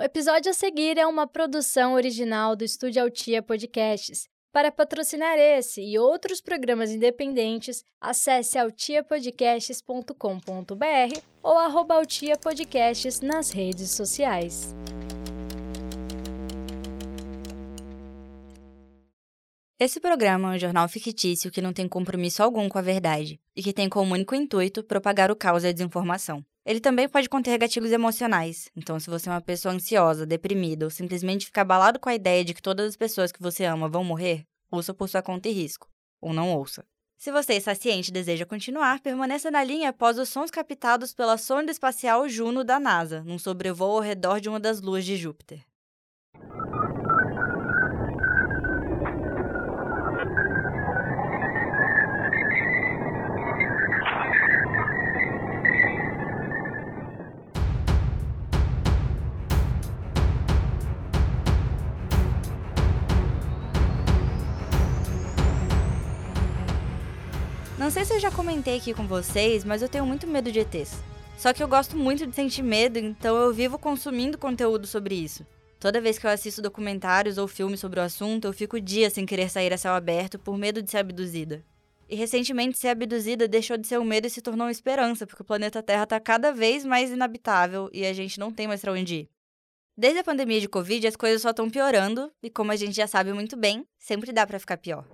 O episódio a seguir é uma produção original do Estúdio Altia Podcasts. Para patrocinar esse e outros programas independentes, acesse altiapodcasts.com.br ou arroba nas redes sociais. Esse programa é um jornal fictício que não tem compromisso algum com a verdade e que tem como único intuito propagar o caos e a desinformação. Ele também pode conter gatilhos emocionais, então se você é uma pessoa ansiosa, deprimida ou simplesmente fica abalado com a ideia de que todas as pessoas que você ama vão morrer, ouça por sua conta e risco, ou não ouça. Se você está ciente e deseja continuar, permaneça na linha após os sons captados pela sonda espacial Juno da NASA, num sobrevoo ao redor de uma das luas de Júpiter. Não sei se eu já comentei aqui com vocês, mas eu tenho muito medo de ETs. Só que eu gosto muito de sentir medo, então eu vivo consumindo conteúdo sobre isso. Toda vez que eu assisto documentários ou filmes sobre o assunto, eu fico dias sem querer sair a céu aberto por medo de ser abduzida. E recentemente, ser abduzida deixou de ser um medo e se tornou uma esperança, porque o planeta Terra está cada vez mais inabitável e a gente não tem mais para onde ir. Desde a pandemia de Covid, as coisas só estão piorando, e como a gente já sabe muito bem, sempre dá para ficar pior.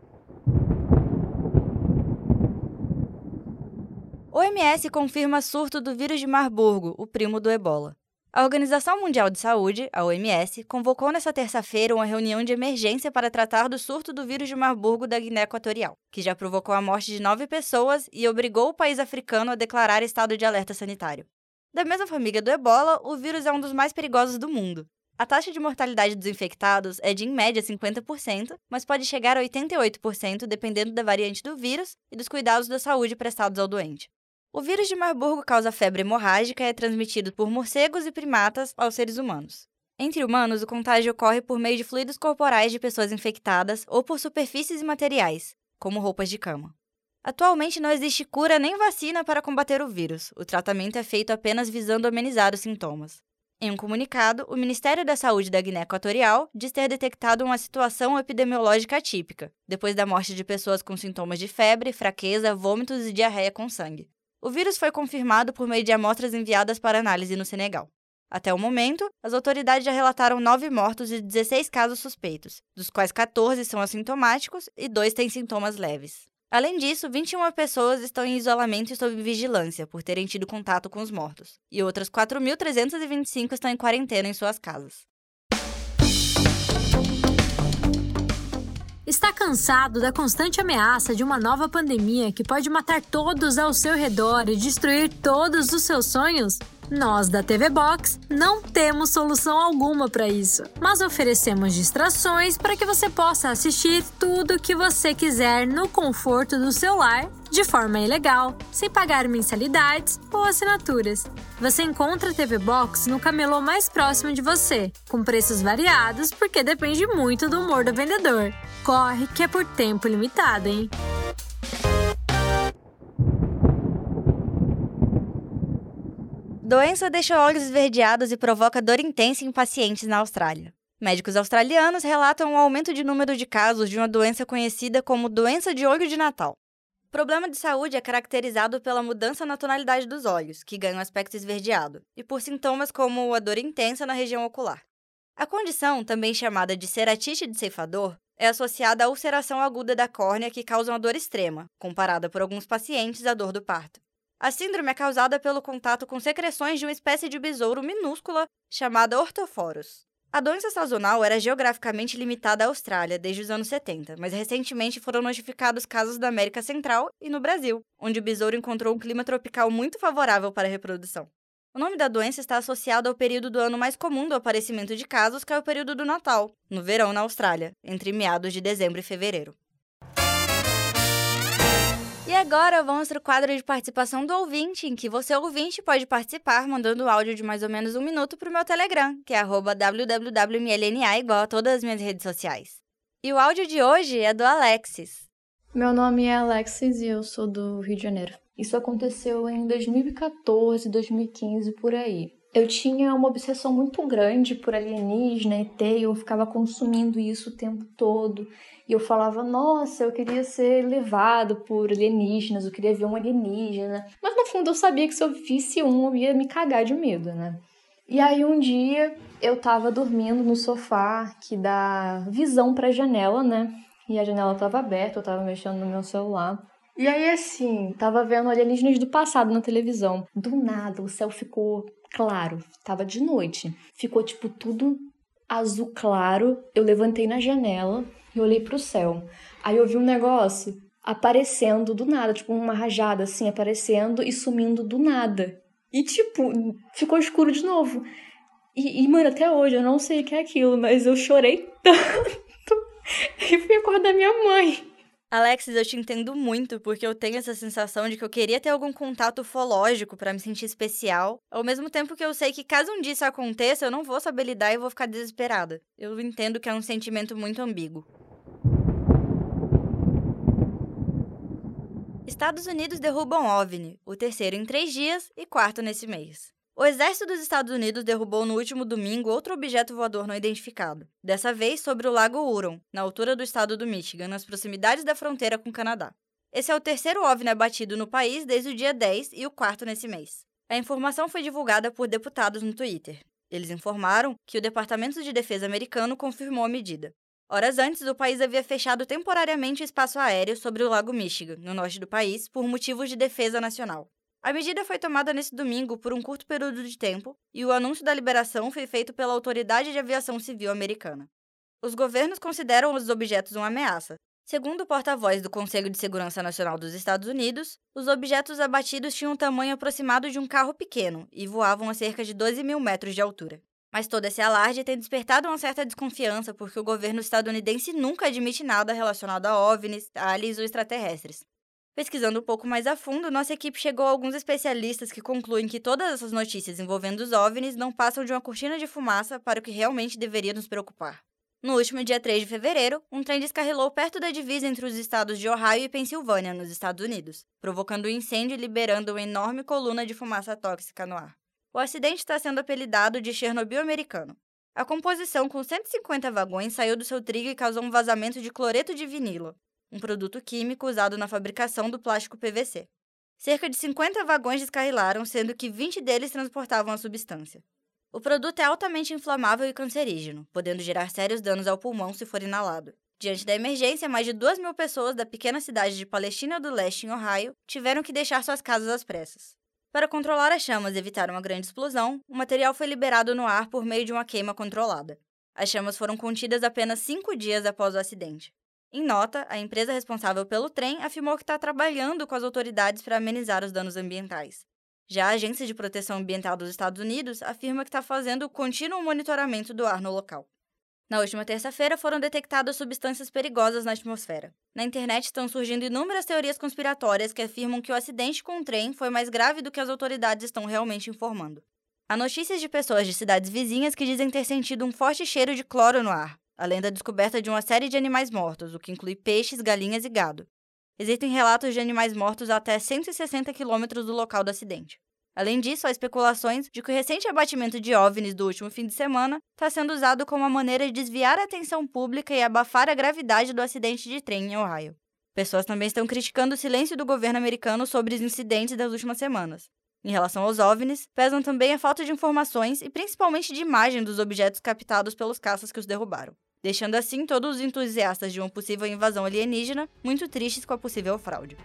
OMS confirma surto do vírus de Marburgo, o primo do ebola. A Organização Mundial de Saúde, a OMS, convocou nesta terça-feira uma reunião de emergência para tratar do surto do vírus de Marburgo da Guiné Equatorial, que já provocou a morte de nove pessoas e obrigou o país africano a declarar estado de alerta sanitário. Da mesma família do ebola, o vírus é um dos mais perigosos do mundo. A taxa de mortalidade dos infectados é de, em média, 50%, mas pode chegar a 88% dependendo da variante do vírus e dos cuidados da saúde prestados ao doente. O vírus de Marburgo causa febre hemorrágica e é transmitido por morcegos e primatas aos seres humanos. Entre humanos, o contágio ocorre por meio de fluidos corporais de pessoas infectadas ou por superfícies e materiais, como roupas de cama. Atualmente não existe cura nem vacina para combater o vírus. O tratamento é feito apenas visando amenizar os sintomas. Em um comunicado, o Ministério da Saúde da Guiné Equatorial diz ter detectado uma situação epidemiológica atípica, depois da morte de pessoas com sintomas de febre, fraqueza, vômitos e diarreia com sangue. O vírus foi confirmado por meio de amostras enviadas para análise no Senegal. Até o momento, as autoridades já relataram nove mortos e 16 casos suspeitos, dos quais 14 são assintomáticos e dois têm sintomas leves. Além disso, 21 pessoas estão em isolamento e sob vigilância por terem tido contato com os mortos, e outras 4.325 estão em quarentena em suas casas. Está cansado da constante ameaça de uma nova pandemia que pode matar todos ao seu redor e destruir todos os seus sonhos? Nós da TV Box não temos solução alguma para isso, mas oferecemos distrações para que você possa assistir tudo o que você quiser no conforto do seu lar de forma ilegal, sem pagar mensalidades ou assinaturas. Você encontra a TV Box no camelô mais próximo de você, com preços variados porque depende muito do humor do vendedor. Corre que é por tempo limitado, hein? Doença deixa olhos esverdeados e provoca dor intensa em pacientes na Austrália. Médicos australianos relatam um aumento de número de casos de uma doença conhecida como doença de olho de Natal. O problema de saúde é caracterizado pela mudança na tonalidade dos olhos, que ganham aspecto esverdeado, e por sintomas como a dor intensa na região ocular. A condição, também chamada de ceratite de ceifador, é associada à ulceração aguda da córnea que causa uma dor extrema, comparada por alguns pacientes à dor do parto. A síndrome é causada pelo contato com secreções de uma espécie de besouro minúscula chamada ortoforos. A doença sazonal era geograficamente limitada à Austrália desde os anos 70, mas recentemente foram notificados casos da América Central e no Brasil, onde o besouro encontrou um clima tropical muito favorável para a reprodução. O nome da doença está associado ao período do ano mais comum do aparecimento de casos, que é o período do Natal, no verão na Austrália, entre meados de dezembro e fevereiro. E agora vamos para o quadro de participação do ouvinte, em que você, ouvinte, pode participar mandando áudio de mais ou menos um minuto para o meu Telegram, que é www.mlna, igual a todas as minhas redes sociais. E o áudio de hoje é do Alexis. Meu nome é Alexis e eu sou do Rio de Janeiro. Isso aconteceu em 2014, 2015, por aí. Eu tinha uma obsessão muito grande por alienígena, ET, e eu ficava consumindo isso o tempo todo. E eu falava, nossa, eu queria ser levado por alienígenas, eu queria ver um alienígena. Mas no fundo eu sabia que se eu visse um, eu ia me cagar de medo, né? E aí um dia eu tava dormindo no sofá que dá visão pra janela, né? E a janela tava aberta, eu tava mexendo no meu celular. E aí, assim, tava vendo alienígenas do passado na televisão. Do nada, o céu ficou claro. Tava de noite. Ficou, tipo, tudo azul claro. Eu levantei na janela e olhei pro céu. Aí eu vi um negócio aparecendo do nada, tipo, uma rajada, assim, aparecendo e sumindo do nada. E, tipo, ficou escuro de novo. E, e, mano, até hoje eu não sei o que é aquilo, mas eu chorei tanto. e fui acordar minha mãe. Alexis, eu te entendo muito, porque eu tenho essa sensação de que eu queria ter algum contato ufológico para me sentir especial, ao mesmo tempo que eu sei que caso um dia isso aconteça, eu não vou saber lidar e vou ficar desesperada. Eu entendo que é um sentimento muito ambíguo. Estados Unidos derrubam OVNI, o terceiro em três dias e quarto nesse mês. O exército dos Estados Unidos derrubou no último domingo outro objeto voador não identificado, dessa vez sobre o Lago Huron, na altura do estado do Michigan, nas proximidades da fronteira com o Canadá. Esse é o terceiro OVNI abatido no país desde o dia 10 e o quarto nesse mês. A informação foi divulgada por deputados no Twitter. Eles informaram que o Departamento de Defesa americano confirmou a medida. Horas antes, o país havia fechado temporariamente o espaço aéreo sobre o Lago Michigan, no norte do país, por motivos de defesa nacional. A medida foi tomada nesse domingo por um curto período de tempo e o anúncio da liberação foi feito pela Autoridade de Aviação Civil Americana. Os governos consideram os objetos uma ameaça. Segundo o porta-voz do Conselho de Segurança Nacional dos Estados Unidos, os objetos abatidos tinham um tamanho aproximado de um carro pequeno e voavam a cerca de 12 mil metros de altura. Mas todo esse alarde tem despertado uma certa desconfiança porque o governo estadunidense nunca admite nada relacionado a OVNIs, aliens ou extraterrestres. Pesquisando um pouco mais a fundo, nossa equipe chegou a alguns especialistas que concluem que todas essas notícias envolvendo os OVNIs não passam de uma cortina de fumaça para o que realmente deveria nos preocupar. No último dia 3 de fevereiro, um trem descarrilou perto da divisa entre os estados de Ohio e Pensilvânia, nos Estados Unidos, provocando um incêndio e liberando uma enorme coluna de fumaça tóxica no ar. O acidente está sendo apelidado de Chernobyl americano. A composição com 150 vagões saiu do seu trilho e causou um vazamento de cloreto de vinilo, um produto químico usado na fabricação do plástico PVC. Cerca de 50 vagões descarrilaram, sendo que 20 deles transportavam a substância. O produto é altamente inflamável e cancerígeno, podendo gerar sérios danos ao pulmão se for inalado. Diante da emergência, mais de 2 mil pessoas da pequena cidade de Palestina do Leste, em Ohio, tiveram que deixar suas casas às pressas. Para controlar as chamas e evitar uma grande explosão, o material foi liberado no ar por meio de uma queima controlada. As chamas foram contidas apenas cinco dias após o acidente. Em nota, a empresa responsável pelo trem afirmou que está trabalhando com as autoridades para amenizar os danos ambientais. Já a Agência de Proteção Ambiental dos Estados Unidos afirma que está fazendo contínuo monitoramento do ar no local. Na última terça-feira foram detectadas substâncias perigosas na atmosfera. Na internet estão surgindo inúmeras teorias conspiratórias que afirmam que o acidente com o trem foi mais grave do que as autoridades estão realmente informando. Há notícias de pessoas de cidades vizinhas que dizem ter sentido um forte cheiro de cloro no ar, além da descoberta de uma série de animais mortos, o que inclui peixes, galinhas e gado. Existem relatos de animais mortos até 160 quilômetros do local do acidente. Além disso, há especulações de que o recente abatimento de OVNIs do último fim de semana está sendo usado como uma maneira de desviar a atenção pública e abafar a gravidade do acidente de trem em Ohio. Pessoas também estão criticando o silêncio do governo americano sobre os incidentes das últimas semanas. Em relação aos OVNIs, pesam também a falta de informações e principalmente de imagem dos objetos captados pelos caças que os derrubaram deixando assim todos os entusiastas de uma possível invasão alienígena muito tristes com a possível fraude.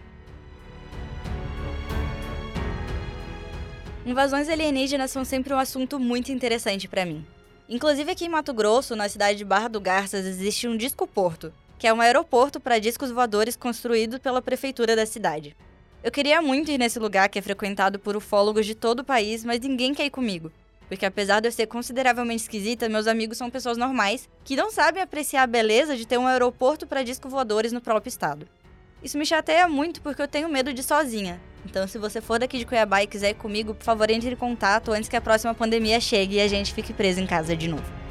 Invasões alienígenas são sempre um assunto muito interessante para mim. Inclusive aqui em Mato Grosso, na cidade de Barra do Garças, existe um disco porto, que é um aeroporto para discos voadores construído pela prefeitura da cidade. Eu queria muito ir nesse lugar que é frequentado por ufólogos de todo o país, mas ninguém quer ir comigo. Porque apesar de eu ser consideravelmente esquisita, meus amigos são pessoas normais que não sabem apreciar a beleza de ter um aeroporto para disco voadores no próprio estado. Isso me chateia muito porque eu tenho medo de ir sozinha. Então, se você for daqui de Cuiabá e quiser ir comigo, por favor, entre em contato antes que a próxima pandemia chegue e a gente fique preso em casa de novo.